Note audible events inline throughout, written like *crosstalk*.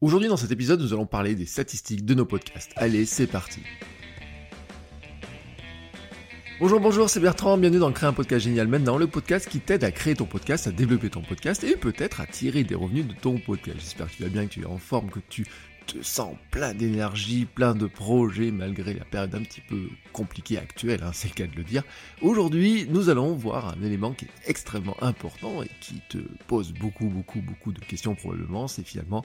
Aujourd'hui dans cet épisode, nous allons parler des statistiques de nos podcasts. Allez, c'est parti. Bonjour, bonjour, c'est Bertrand, bienvenue dans Créer un podcast génial maintenant, le podcast qui t'aide à créer ton podcast, à développer ton podcast et peut-être à tirer des revenus de ton podcast. J'espère que tu vas bien, que tu es en forme, que tu te sens plein d'énergie, plein de projets malgré la période un petit peu compliquée actuelle, hein, c'est le cas de le dire. Aujourd'hui, nous allons voir un élément qui est extrêmement important et qui te pose beaucoup, beaucoup, beaucoup de questions probablement, c'est finalement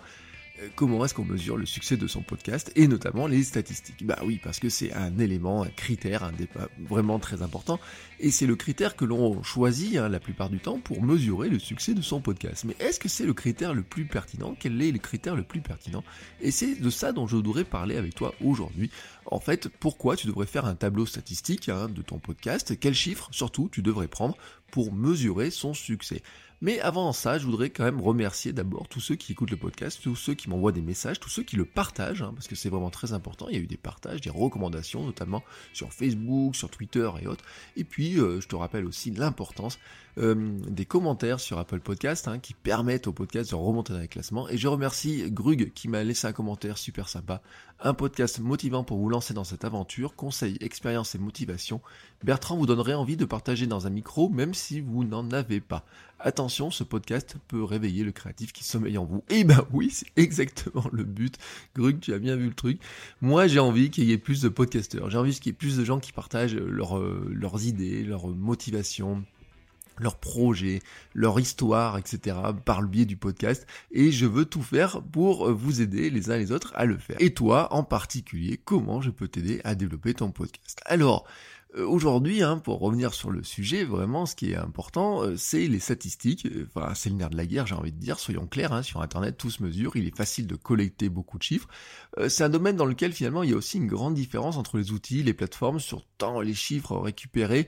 comment est-ce qu'on mesure le succès de son podcast et notamment les statistiques? Bah oui, parce que c'est un élément, un critère, un débat vraiment très important et c'est le critère que l'on choisit hein, la plupart du temps pour mesurer le succès de son podcast. Mais est-ce que c'est le critère le plus pertinent? Quel est le critère le plus pertinent? Et c'est de ça dont je voudrais parler avec toi aujourd'hui. En fait, pourquoi tu devrais faire un tableau statistique hein, de ton podcast? Quels chiffres surtout tu devrais prendre pour mesurer son succès? Mais avant ça, je voudrais quand même remercier d'abord tous ceux qui écoutent le podcast, tous ceux qui m'envoient des messages, tous ceux qui le partagent, hein, parce que c'est vraiment très important. Il y a eu des partages, des recommandations, notamment sur Facebook, sur Twitter et autres. Et puis, euh, je te rappelle aussi l'importance euh, des commentaires sur Apple Podcast hein, qui permettent au podcast de remonter dans les classements. Et je remercie Grug qui m'a laissé un commentaire super sympa. Un podcast motivant pour vous lancer dans cette aventure, conseils, expérience et motivation. Bertrand vous donnerait envie de partager dans un micro même si vous n'en avez pas. Attention, ce podcast peut réveiller le créatif qui sommeille en vous. Et eh ben oui, c'est exactement le but. Grug, tu as bien vu le truc. Moi, j'ai envie qu'il y ait plus de podcasteurs. J'ai envie qu'il y ait plus de gens qui partagent leur, euh, leurs idées, leurs motivations, leurs projets, leur histoire, etc. par le biais du podcast et je veux tout faire pour vous aider les uns les autres à le faire. Et toi en particulier, comment je peux t'aider à développer ton podcast? Alors, aujourd'hui, hein, pour revenir sur le sujet, vraiment, ce qui est important, euh, c'est les statistiques. Enfin, c'est le de la guerre, j'ai envie de dire. Soyons clairs, hein, sur Internet, tout se mesure. Il est facile de collecter beaucoup de chiffres. Euh, c'est un domaine dans lequel, finalement, il y a aussi une grande différence entre les outils, les plateformes, sur tant les chiffres récupérés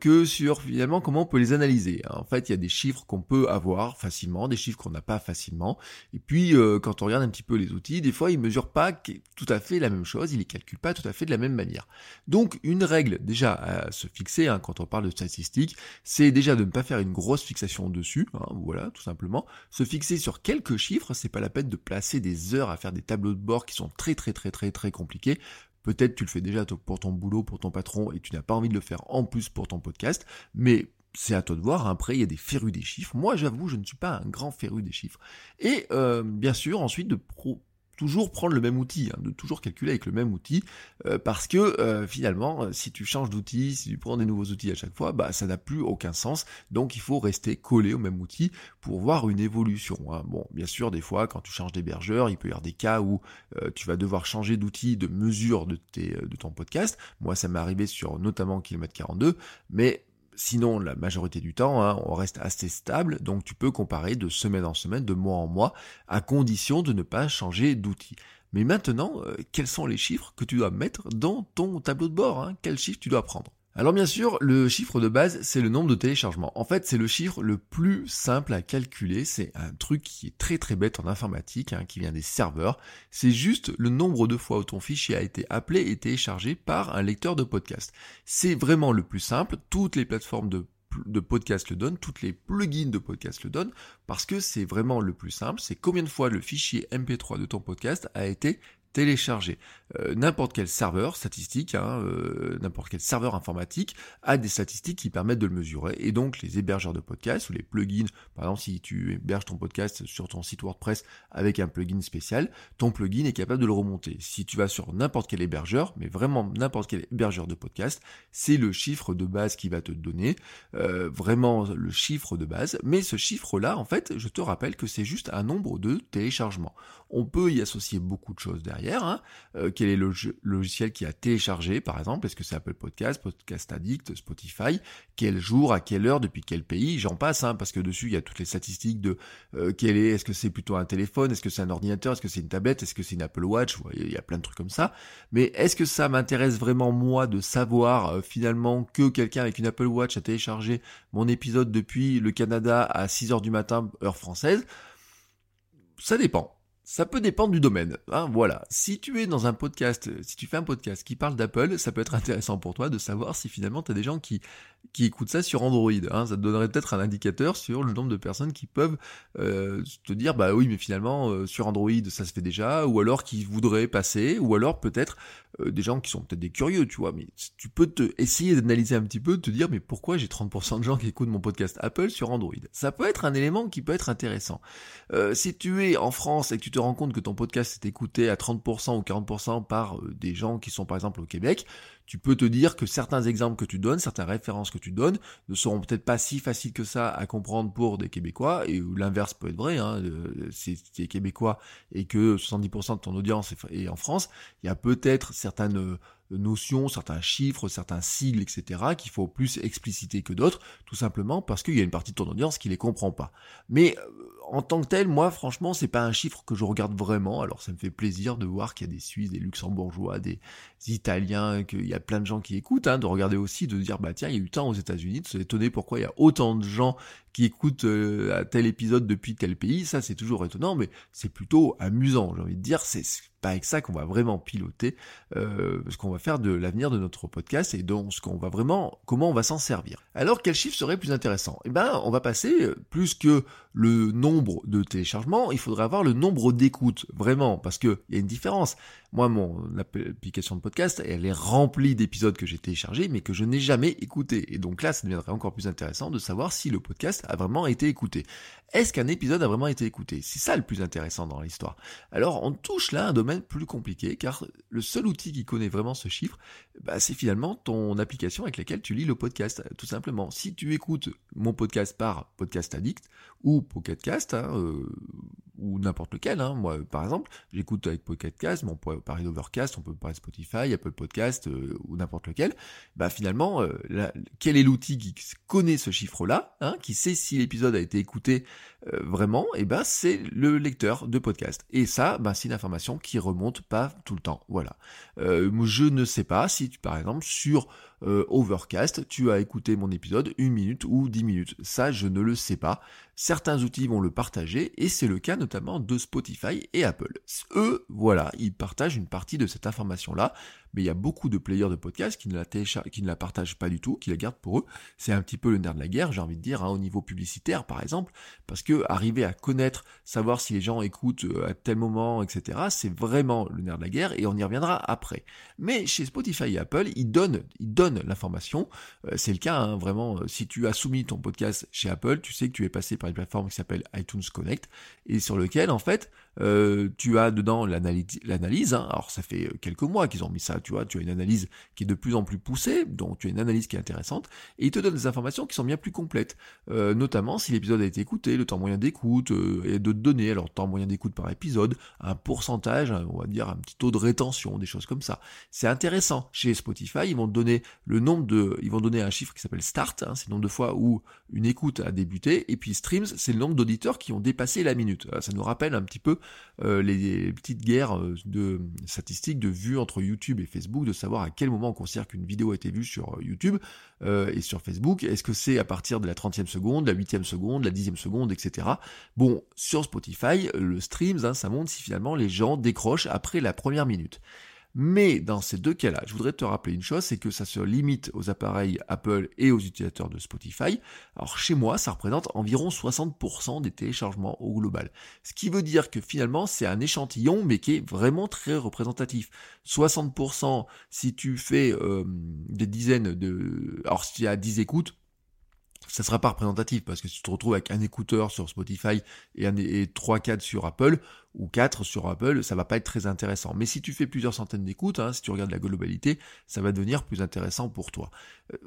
que sur, finalement, comment on peut les analyser. En fait, il y a des chiffres qu'on peut avoir facilement, des chiffres qu'on n'a pas facilement. Et puis, quand on regarde un petit peu les outils, des fois, ils mesurent pas tout à fait la même chose, ils les calculent pas tout à fait de la même manière. Donc, une règle déjà à se fixer hein, quand on parle de statistiques, c'est déjà de ne pas faire une grosse fixation dessus, hein, voilà, tout simplement. Se fixer sur quelques chiffres, c'est pas la peine de placer des heures à faire des tableaux de bord qui sont très très très très très compliqués. Peut-être tu le fais déjà pour ton boulot, pour ton patron, et tu n'as pas envie de le faire en plus pour ton podcast, mais c'est à toi de voir. Après, il y a des férus des chiffres. Moi, j'avoue, je ne suis pas un grand féru des chiffres. Et euh, bien sûr, ensuite, de pro toujours prendre le même outil, hein, de toujours calculer avec le même outil, euh, parce que euh, finalement, euh, si tu changes d'outil, si tu prends des nouveaux outils à chaque fois, bah ça n'a plus aucun sens. Donc il faut rester collé au même outil pour voir une évolution. Hein. Bon, bien sûr, des fois, quand tu changes d'hébergeur, il peut y avoir des cas où tu vas devoir changer d'outil de mesure de, tes, de ton podcast. Moi, ça m'est arrivé sur notamment Kilomètre 42, mais Sinon, la majorité du temps, hein, on reste assez stable, donc tu peux comparer de semaine en semaine, de mois en mois, à condition de ne pas changer d'outil. Mais maintenant, euh, quels sont les chiffres que tu dois mettre dans ton tableau de bord hein? Quels chiffres tu dois prendre? Alors bien sûr, le chiffre de base, c'est le nombre de téléchargements. En fait, c'est le chiffre le plus simple à calculer. C'est un truc qui est très très bête en informatique, hein, qui vient des serveurs. C'est juste le nombre de fois où ton fichier a été appelé et téléchargé par un lecteur de podcast. C'est vraiment le plus simple. Toutes les plateformes de de podcast le donnent, toutes les plugins de podcast le donnent, parce que c'est vraiment le plus simple, c'est combien de fois le fichier MP3 de ton podcast a été télécharger. Euh, n'importe quel serveur statistique, hein, euh, n'importe quel serveur informatique a des statistiques qui permettent de le mesurer. Et donc les hébergeurs de podcasts ou les plugins, par exemple si tu héberges ton podcast sur ton site WordPress avec un plugin spécial, ton plugin est capable de le remonter. Si tu vas sur n'importe quel hébergeur, mais vraiment n'importe quel hébergeur de podcast, c'est le chiffre de base qui va te donner, euh, vraiment le chiffre de base. Mais ce chiffre-là, en fait, je te rappelle que c'est juste un nombre de téléchargements. On peut y associer beaucoup de choses derrière Hein. Euh, quel est le logiciel qui a téléchargé, par exemple? Est-ce que c'est Apple Podcast, Podcast Addict, Spotify? Quel jour, à quelle heure, depuis quel pays? J'en passe, hein, parce que dessus il y a toutes les statistiques de euh, quel est. Est-ce que c'est plutôt un téléphone? Est-ce que c'est un ordinateur? Est-ce que c'est une tablette? Est-ce que c'est une Apple Watch? Il y a plein de trucs comme ça. Mais est-ce que ça m'intéresse vraiment moi de savoir euh, finalement que quelqu'un avec une Apple Watch a téléchargé mon épisode depuis le Canada à 6 heures du matin heure française? Ça dépend Ça peut dépendre du domaine. Hein, voilà. Si tu es dans un podcast, si tu fais un podcast qui parle d'Apple, ça peut être intéressant pour toi de savoir si finalement tu des gens qui, qui écoutent ça sur Android. Hein. Ça te donnerait peut-être un indicateur sur le nombre de personnes qui peuvent euh, te dire bah oui mais finalement euh, sur Android ça se fait déjà, ou alors qui voudraient passer, ou alors peut-être euh, des gens qui sont peut-être des curieux, tu vois, mais tu peux te essayer d'analyser un petit peu, de te dire mais pourquoi j'ai 30% de gens qui écoutent mon podcast Apple sur Android? Ça peut être un élément qui peut être intéressant. si tu es en France et que tu te rends compte que ton podcast est écouté à 30% ou 40% par euh, des gens qui sont par exemple au Québec, tu peux te dire que certains exemples que tu donnes, certaines références que tu donnes, ne seront peut-être pas si faciles que ça à comprendre pour des Québécois, et l'inverse peut être vrai, hein, si tu es Québécois et que 70% de ton audience est en France, il y a peut-être certaines euh, notions, certains chiffres, certains sigles, etc., qu'il faut plus expliciter que d'autres, tout simplement parce qu'il y a une partie de ton audience qui les comprend pas. Mais euh, en tant que tel, moi, franchement, c'est pas un chiffre que je regarde vraiment. Alors, ça me fait plaisir de voir qu'il y a des Suisses, des Luxembourgeois, des Italiens, qu'il y a plein de gens qui écoutent, hein, de regarder aussi, de dire, bah tiens, il y a eu tant aux États-Unis, de se étonner pourquoi il y a autant de gens qui écoutent euh, tel épisode depuis tel pays. Ça, c'est toujours étonnant, mais c'est plutôt amusant. J'ai envie de dire, c'est pas avec ça qu'on va vraiment piloter euh, ce qu'on va faire de l'avenir de notre podcast et donc ce qu'on va vraiment, comment on va s'en servir. Alors, quel chiffre serait plus intéressant? Eh ben, on va passer euh, plus que le nombre de téléchargements, il faudrait avoir le nombre d'écoutes, vraiment, parce que il y a une différence. Moi, mon application de podcast, elle est remplie d'épisodes que j'ai téléchargés, mais que je n'ai jamais écoutés. Et donc là, ça deviendrait encore plus intéressant de savoir si le podcast a vraiment été écouté. Est-ce qu'un épisode a vraiment été écouté? C'est ça le plus intéressant dans l'histoire. Alors, on touche là un domaine plus compliqué, car le seul outil qui connaît vraiment ce chiffre, bah, c'est finalement ton application avec laquelle tu lis le podcast, tout simplement. Si tu écoutes mon podcast par Podcast Addict ou Pocketcast, hein, euh, ou n'importe lequel. Hein. Moi, par exemple, j'écoute avec Pocket Cast, mais on peut parler d'Overcast, on peut parler de Spotify, Apple Podcast euh, ou n'importe lequel. Bah finalement, euh, quel est l'outil qui connaît ce chiffre-là, hein, qui sait si l'épisode a été écouté euh, vraiment? Et eh ben c'est le lecteur de podcast. Et ça, bah, c'est une information qui remonte pas tout le temps. Voilà. je ne sais pas si, par exemple, sur Overcast, tu as écouté mon épisode une minute ou dix minutes. Ça, je ne le sais pas. Certains outils vont le partager et c'est le cas notamment de Spotify et Apple. Eux, voilà, ils partagent une partie de cette information-là mais il y a beaucoup de players de podcast qui ne la, qui ne la partagent pas du tout, qui la gardent pour eux. C'est un petit peu le nerf de la guerre, j'ai envie de dire, hein, au niveau publicitaire par exemple, parce que arriver à connaître, savoir si les gens écoutent euh, à tel moment, etc., c'est vraiment le nerf de la guerre, et on y reviendra après. Mais chez Spotify et Apple, ils donnent, ils donnent l'information. Euh, c'est le cas, hein, vraiment, euh, si tu as soumis ton podcast chez Apple, tu sais que tu es passé par une plateforme qui s'appelle iTunes Connect, et sur lequel, en fait, euh, tu as dedans l'analyse, hein. alors ça fait quelques mois qu'ils ont mis ça, tu vois, tu as une analyse qui est de plus en plus poussée, donc tu as une analyse qui est intéressante, et ils te donnent des informations qui sont bien plus complètes, euh, notamment si l'épisode a été écouté, le temps moyen d'écoute, euh, et de données, alors temps moyen d'écoute par épisode, un pourcentage, on va dire un petit taux de rétention, des choses comme ça. C'est intéressant. Chez Spotify, ils vont donner le nombre de, ils vont donner un chiffre qui s'appelle start, hein, c'est le nombre de fois où une écoute a débuté, et puis streams, c'est le nombre d'auditeurs qui ont dépassé la minute. Ça nous rappelle un petit peu euh, les, petites guerres euh, de statistiques de vues entre YouTube et Facebook, de savoir à quel moment on considère qu'une vidéo a été vue sur euh, YouTube et sur Facebook. Est-ce que c'est à partir de la 30e seconde, la 8e seconde, la 10e seconde, etc. Bon, sur Spotify, le streams, hein, ça montre si finalement les gens décrochent après la première minute. Mais dans ces deux cas-là, je voudrais te rappeler une chose, c'est que ça se limite aux appareils Apple et aux utilisateurs de Spotify. Alors chez moi, ça représente environ 60% des téléchargements au global. Ce qui veut dire que finalement, c'est un échantillon, mais qui est vraiment très représentatif. 60% si tu fais euh, des dizaines de... Alors si tu as 10 écoutes, ça sera pas représentatif parce que si tu te retrouves avec un écouteur sur Spotify et, et 3-4 sur Apple, ou 4 sur Apple, ça va pas être très intéressant. Mais si tu fais plusieurs centaines d'écoutes, hein, si tu regardes la globalité, ça va devenir plus intéressant pour toi. Euh,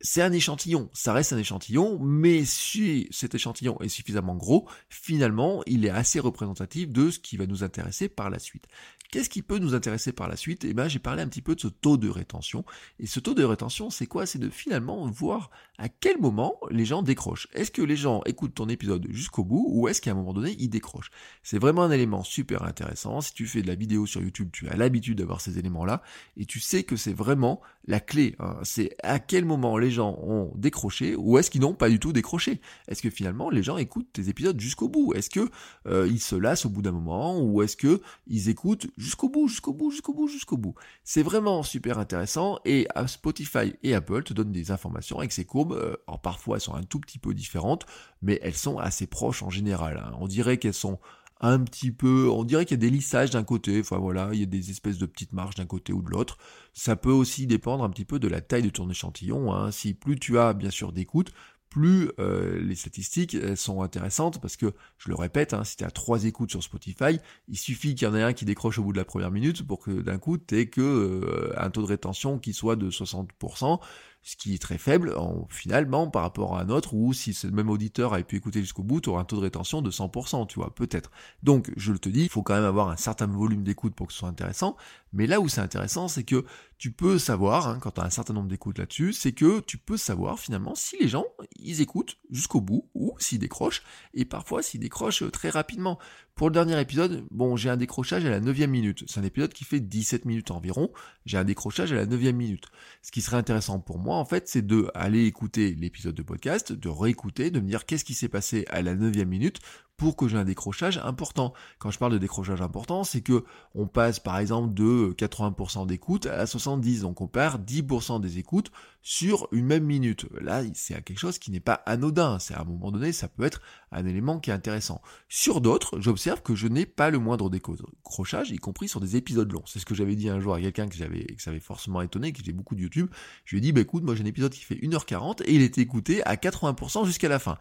c'est un échantillon, ça reste un échantillon, mais si cet échantillon est suffisamment gros, finalement, il est assez représentatif de ce qui va nous intéresser par la suite. Qu'est-ce qui peut nous intéresser par la suite? Eh ben, j'ai parlé un petit peu de ce taux de rétention. Et ce taux de rétention, c'est quoi? C'est de finalement voir à quel moment les gens décrochent. Est-ce que les gens écoutent ton épisode jusqu'au bout ou est-ce qu'à un moment donné, ils décrochent? C'est vraiment vraiment un élément super intéressant. Si tu fais de la vidéo sur YouTube, tu as l'habitude d'avoir ces éléments-là et tu sais que c'est vraiment la clé. Hein. C'est à quel moment les gens ont décroché ou est-ce qu'ils n'ont pas du tout décroché? Est-ce que finalement les gens écoutent tes épisodes jusqu'au bout? Est-ce que euh, ils se lassent au bout d'un moment ou est-ce que ils écoutent jusqu'au bout, jusqu'au bout, jusqu'au bout, jusqu'au bout? C'est vraiment super intéressant et Spotify et Apple te donnent des informations avec ces courbes. Euh, alors parfois elles sont un tout petit peu différentes, mais elles sont assez proches en général. Hein. On dirait qu'elles sont un petit peu, on dirait qu'il y a des lissages d'un côté, enfin voilà, il y a des espèces de petites marges d'un côté ou de l'autre. Ça peut aussi dépendre un petit peu de la taille de ton échantillon. Hein. Si plus tu as bien sûr d'écoute, plus euh, les statistiques sont intéressantes parce que, je le répète, hein, si tu as trois écoutes sur Spotify, il suffit qu'il y en ait un qui décroche au bout de la première minute pour que d'un coup tu aies que euh, un taux de rétention qui soit de 60%, ce qui est très faible en, finalement par rapport à un autre où si ce même auditeur avait pu écouter jusqu'au bout, tu auras un taux de rétention de 100%, tu vois, peut-être. Donc, je le te dis, il faut quand même avoir un certain volume d'écoute pour que ce soit intéressant, mais là où c'est intéressant, c'est que tu peux savoir, hein, quand tu as un certain nombre d'écoutes là-dessus, c'est que tu peux savoir finalement si les gens, ils écoutent jusqu'au bout, ou s'ils décrochent, et parfois s'ils décrochent très rapidement. Pour le dernier épisode, bon, j'ai un décrochage à la 9 minute. C'est un épisode qui fait 17 minutes environ. J'ai un décrochage à la 9 minute. Ce qui serait intéressant pour moi, en fait, c'est de aller écouter l'épisode de podcast, de réécouter, de me dire qu'est-ce qui s'est passé à la 9 minute pour que j'ai un décrochage important. Quand je parle de décrochage important, c'est que on passe par exemple de 80% d'écoute à 70, donc on perd 10% des écoutes sur une même minute. Là, c'est quelque chose qui n'est pas anodin, c'est à un moment donné, ça peut être un élément qui est intéressant. Sur d'autres, j'observe que je n'ai pas le moindre décrochage, y compris sur des épisodes longs. C'est ce que j'avais dit un jour à quelqu'un que j'avais, que avait forcément étonné, qui faisait beaucoup de YouTube. Je lui ai dit, bah écoute, moi j'ai un épisode qui fait 1h40 et il était écouté à 80% jusqu'à la fin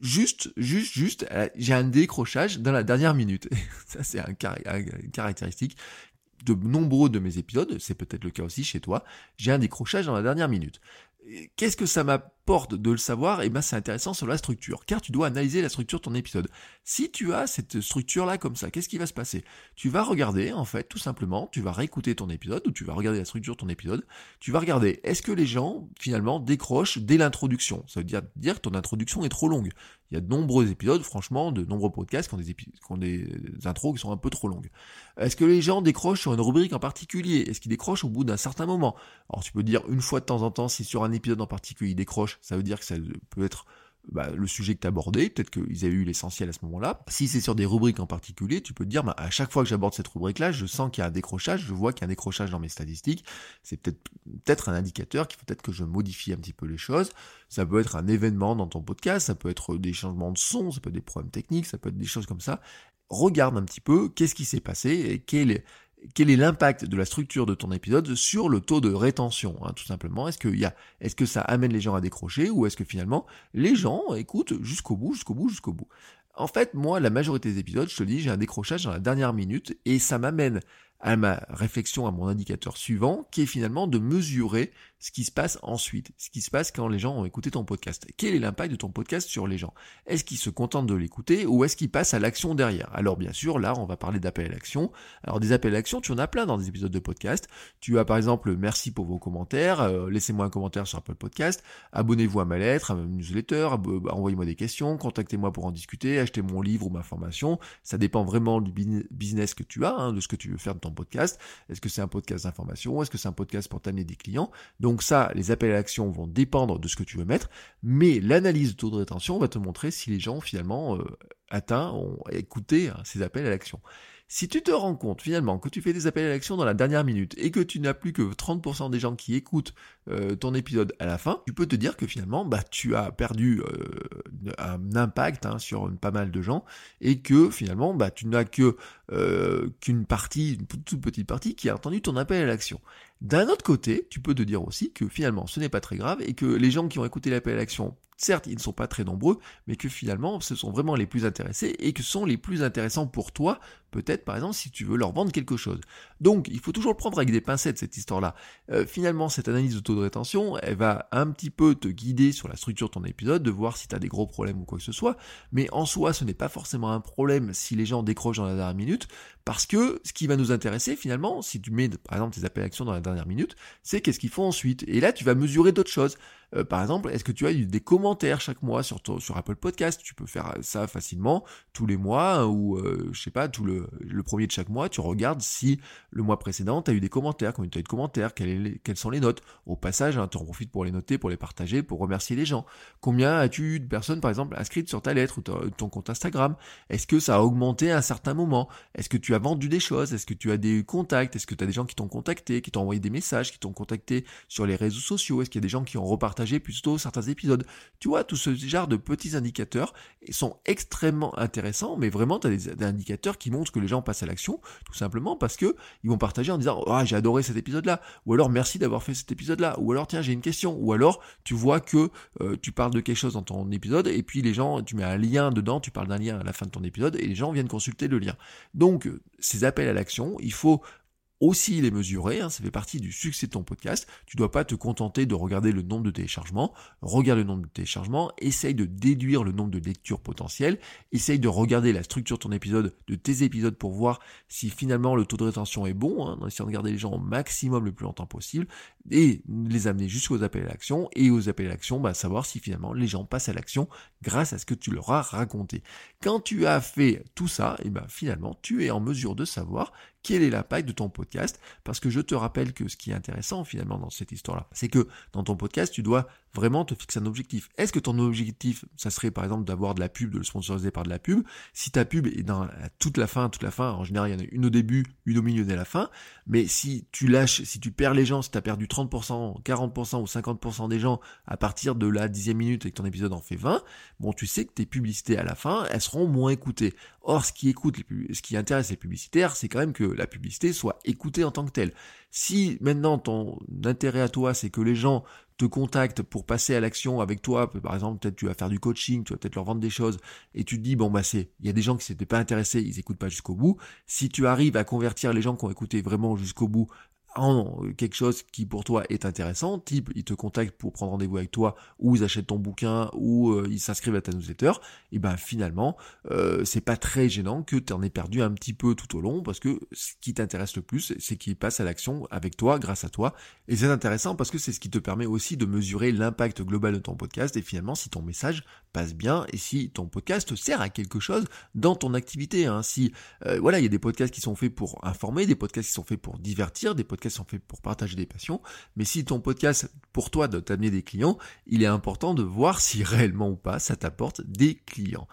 juste, juste, juste, euh, j'ai un décrochage dans la dernière minute. *laughs* Ça, c'est un, une caractéristique de nombreux de mes épisodes, c'est peut-être le cas aussi chez toi, j'ai un décrochage dans la dernière minute. Qu'est-ce que ça de le savoir Eh bien, c'est intéressant sur la structure, car tu dois analyser la structure de ton épisode. Si tu as cette structure-là comme ça, qu'est-ce qui va se passer? Tu vas regarder, en fait, tout simplement, tu vas réécouter ton épisode, ou tu vas regarder la structure de ton épisode, tu vas regarder, est-ce que les gens, finalement, décrochent dès l'introduction? Ça veut dire, dire que ton introduction est trop longue. Il y a de nombreux épisodes, franchement, de nombreux podcasts qui ont des, qui ont des intros qui sont un peu trop longues. Est-ce que les gens décrochent sur une rubrique en particulier? Est-ce qu'ils décrochent au bout d'un certain moment? Alors tu peux dire une fois de temps en temps si sur un épisode en particulier ils décrochent, ça veut dire que ça peut être bah, le sujet que tu abordé, peut-être qu'ils avaient eu l'essentiel à ce moment-là. Si c'est sur des rubriques en particulier, tu peux te dire, bah, à chaque fois que j'aborde cette rubrique-là, je sens qu'il y a un décrochage, je vois qu'il y a un décrochage dans mes statistiques. C'est peut-être peut-être un indicateur qu'il faut peut-être que je modifie un petit peu les choses. Ça peut être un événement dans ton podcast, ça peut être des changements de son, ça peut être des problèmes techniques, ça peut être des choses comme ça. Regarde un petit peu qu'est-ce qui s'est passé et quel est quel est l'impact de la structure de ton épisode sur le taux de rétention, hein, tout simplement? Est-ce que, y a, est-ce que ça amène les gens à décrocher ou est-ce que finalement les gens écoutent jusqu'au bout, jusqu'au bout, jusqu'au bout? En fait, moi, la majorité des épisodes, je te dis, j'ai un décrochage dans la dernière minute et ça m'amène à ma réflexion, à mon indicateur suivant, qui est finalement de mesurer ce qui se passe ensuite, ce qui se passe quand les gens ont écouté ton podcast. Quel est l'impact de ton podcast sur les gens? Est-ce qu'ils se contentent de l'écouter ou est-ce qu'ils passent à l'action derrière? Alors bien sûr, là, on va parler d'appel à l'action. Alors des appels à l'action, tu en as plein dans des épisodes de podcast. Tu as par exemple merci pour vos commentaires, euh, laissez-moi un commentaire sur Apple Podcast, abonnez-vous à ma lettre, à ma newsletter, bah, envoyez-moi des questions, contactez-moi pour en discuter, achetez mon livre ou ma formation. Ça dépend vraiment du business que tu as, hein, de ce que tu veux faire de ton podcast. Est-ce que c'est un podcast d'information? Est-ce que c'est un podcast pour t'amener des clients? Donc ça, les appels à l'action vont dépendre de ce que tu veux mettre, mais l'analyse de taux de rétention va te montrer si les gens finalement euh, atteints ont écouté hein, ces appels à l'action. Si tu te rends compte finalement que tu fais des appels à l'action dans la dernière minute et que tu n'as plus que 30% des gens qui écoutent euh, ton épisode à la fin, tu peux te dire que finalement bah, tu as perdu euh, un impact hein, sur pas mal de gens et que finalement bah, tu n'as que euh, qu'une partie, une toute petite partie qui a entendu ton appel à l'action. D'un autre côté, tu peux te dire aussi que finalement ce n'est pas très grave et que les gens qui ont écouté l'appel à l'action certes, ils ne sont pas très nombreux, mais que finalement, ce sont vraiment les plus intéressés et que sont les plus intéressants pour toi, peut-être par exemple si tu veux leur vendre quelque chose. Donc, il faut toujours le prendre avec des pincettes, cette histoire-là. Euh, finalement, cette analyse de taux de rétention, elle va un petit peu te guider sur la structure de ton épisode, de voir si tu as des gros problèmes ou quoi que ce soit, mais en soi, ce n'est pas forcément un problème si les gens décrochent dans la dernière minute, parce que ce qui va nous intéresser finalement, si tu mets par exemple tes appels à dans la dernière minute, c'est qu'est-ce qu'ils font ensuite. Et là, tu vas mesurer d'autres choses. Euh, par exemple, est-ce que tu as eu des commentaires chaque mois sur, sur Apple Podcast Tu peux faire ça facilement tous les mois ou euh, je sais pas, tout le, le premier de chaque mois, tu regardes si le mois précédent, tu as eu des commentaires, combien tu as eu de commentaires, quelles, quelles, sont les notes? Au passage, hein, tu en profites pour les noter, pour les partager, pour remercier les gens. Combien as-tu eu de personnes, par exemple, inscrites sur ta lettre ou ton compte Instagram? Est-ce que ça a augmenté à un certain moment? Est-ce que tu as vendu des choses? Est-ce que tu as des contacts? Est-ce que tu as des gens qui t'ont contacté, qui t'ont envoyé des messages, qui t'ont contacté sur les réseaux sociaux? Est-ce qu'il y a des gens qui ont repartagé plutôt certains épisodes? Tu vois, tout ce genre de petits indicateurs sont extrêmement intéressants, mais vraiment, tu as des, indicateurs qui montrent que les gens passent à l'action, tout simplement parce que ils vont partager en disant ah j'ai adoré cet épisode-là, ou alors merci d'avoir fait cet épisode-là, ou alors tiens j'ai une question, ou alors tu vois que euh, tu parles de quelque chose dans ton épisode et puis les gens, tu mets un lien dedans, tu parles d'un lien à la fin de ton épisode et les gens viennent consulter le lien. Donc ces appels à l'action, il faut aussi les mesurer, hein, ça fait partie du succès de ton podcast. Tu dois pas te contenter de regarder le nombre de téléchargements, regarde le nombre de téléchargements, essaye de déduire le nombre de lectures potentielles, essaye de regarder la structure de ton épisode, de tes épisodes pour voir si finalement le taux de rétention est bon, hein, en essayant de garder les gens au maximum le plus longtemps possible, et les amener jusqu'aux appels à l'action, et aux appels à l'action, bah, savoir si finalement les gens passent à l'action grâce à ce que tu leur as raconté. Quand tu as fait tout ça, et ben finalement tu es en mesure de savoir quel est l'impact de ton podcast, parce que je te rappelle que ce qui est intéressant finalement dans cette histoire-là, c'est que dans ton podcast, tu dois vraiment te fixer un objectif. Est-ce que ton objectif, ça serait par exemple d'avoir de la pub, de le sponsoriser par de la pub? Si ta pub est dans toute la fin, toute la fin, en général il y en a une au début, une au milieu et à la fin, mais si tu lâches, si tu perds les gens, si tu as perdu 30%, 40% ou 50% des gens à partir de la dixième minute et que ton épisode en fait 20, bon tu sais que tes publicités à la fin, elles seront moins écoutées. Or ce qui écoute, ce qui intéresse les publicitaires, c'est quand même que la publicité soit écoutée en tant que telle. Si maintenant ton intérêt à toi, c'est que les gens te contactent pour passer à l'action avec toi, par exemple, peut-être tu vas faire du coaching, tu vas peut-être leur vendre des choses, et tu te dis, bon, bah, c'est, il y a des gens qui s'étaient pas intéressés, ils écoutent pas jusqu'au bout. Si tu arrives à convertir les gens qui ont écouté vraiment jusqu'au bout en quelque chose qui pour toi est intéressant, type ils te contactent pour prendre rendez-vous avec toi, ou ils achètent ton bouquin, ou euh, ils s'inscrivent à ta newsletter, et ben finalement euh, c'est pas très gênant que tu en aies perdu un petit peu tout au long, parce que ce qui t'intéresse le plus, c'est qu'ils passent à l'action avec toi, grâce à toi, et c'est intéressant parce que c'est ce qui te permet aussi de mesurer l'impact global de ton podcast, et finalement si ton message bien, et si ton podcast sert à quelque chose dans ton activité, hein. si euh, voilà il y a des podcasts qui sont faits pour informer, des podcasts qui sont faits pour divertir, des podcasts sont faits pour partager des passions, mais si ton podcast, pour toi, doit t'amener des clients, il est important de voir si *laughs* réellement ou pas ça t'apporte des clients.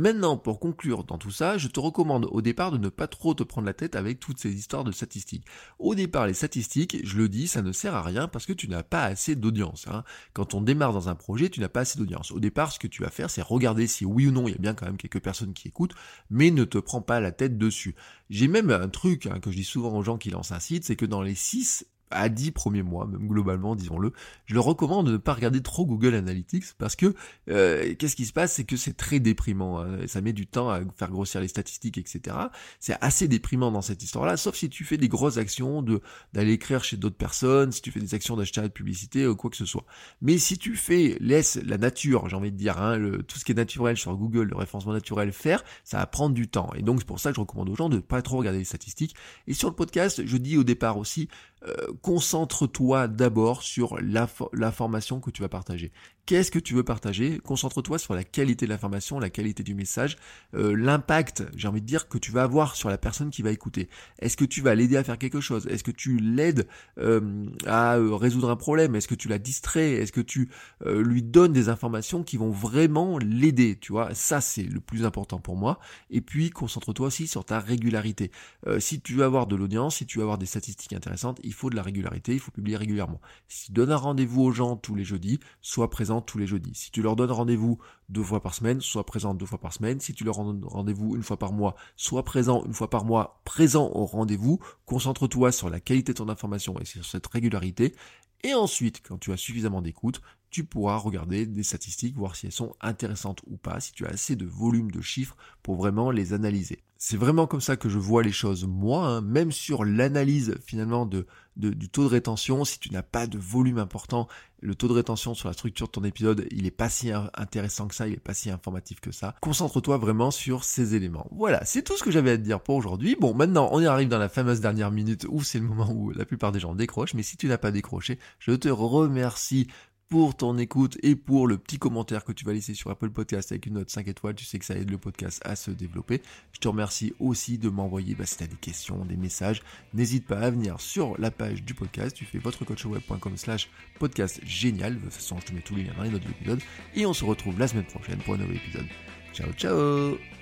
Maintenant, pour conclure dans tout ça, je te recommande au départ de ne pas trop te prendre la tête avec toutes ces histoires de statistiques. Au départ, les statistiques, je le dis, ça ne sert à rien parce que tu n'as pas assez d'audience. Hein. Quand on démarre dans un projet, tu n'as pas assez d'audience. Au départ, ce que tu vas faire, c'est regarder si oui ou non il y a bien quand même quelques personnes qui écoutent, mais ne te prends pas la tête dessus. J'ai même un truc hein, que je dis souvent aux gens qui lancent un site, c'est que dans les 6 à 10 premiers mois, même globalement, disons-le, je leur recommande de ne pas regarder trop Google Analytics parce que euh, qu'est-ce qui se passe, c'est que c'est très déprimant. Hein. Ça met du temps à faire grossir les statistiques, etc. C'est assez déprimant dans cette histoire-là, sauf si tu fais des grosses actions de d'aller écrire chez d'autres personnes, si tu fais des actions d'achat de publicité ou quoi que ce soit. Mais si tu fais laisse la nature, j'ai envie de dire, hein, le, tout ce qui est naturel sur Google, le référencement naturel faire, ça va prendre du temps. Et donc c'est pour ça que je recommande aux gens de ne pas trop regarder les statistiques. Et sur le podcast, je dis au départ aussi, euh, concentre-toi d'abord sur l'information que tu vas partager. Qu'est-ce que tu veux partager? Concentre-toi sur la qualité de l'information, la qualité du message, euh, l'impact, j'ai envie de dire, que tu vas avoir sur la personne qui va écouter. Est-ce que tu vas l'aider à faire quelque chose? Est-ce que tu l'aides euh, à résoudre un problème? Est-ce que tu la distrais? Est-ce que tu lui donnes des informations qui vont vraiment l'aider? Tu vois, ça c'est le plus important pour moi. Et puis concentre-toi aussi sur ta régularité. si tu veux avoir de l'audience, si tu veux avoir des statistiques intéressantes, il faut de la régularité, il faut publier régulièrement. Si tu donnes un rendez-vous aux gens tous les jeudis, sois présent tous les jeudis. Si tu leur donnes rendez-vous deux fois par semaine, sois présent deux fois par semaine. Si tu leur donnes rendez-vous une fois par mois, sois présent une fois par mois, présent au rendez-vous. Concentre-toi sur la qualité de ton information et sur cette régularité. Et ensuite, quand tu as suffisamment d'écoute, tu pourras regarder des statistiques, voir si elles sont intéressantes ou pas, si tu as assez de volume de chiffres pour vraiment les analyser. C'est vraiment comme ça que je vois les choses, moi, hein, même sur l'analyse finalement de, du taux de rétention, si tu n'as pas de volume important, le taux de rétention sur la structure de ton épisode, il est pas si intéressant que ça, il est pas si informatif que ça. Concentre-toi vraiment sur ces éléments. Voilà, c'est tout ce que j'avais à te dire pour aujourd'hui. Bon, maintenant, on y arrive dans la fameuse dernière minute où c'est le moment où la plupart des gens décrochent, mais si tu n'as pas décroché, je te remercie pour ton écoute et pour le petit commentaire que tu vas laisser sur Apple Podcast avec une note 5 étoiles. Tu sais que ça aide le podcast à se développer. Je te remercie aussi de m'envoyer, bah, si tu as des questions, des messages, n'hésite pas à venir sur la page du podcast. Tu fais votrecoachweb.com slash podcast génial. De toute façon, je te mets tous les liens dans les notes de l'épisode. Et on se retrouve la semaine prochaine pour un nouvel épisode. Ciao, ciao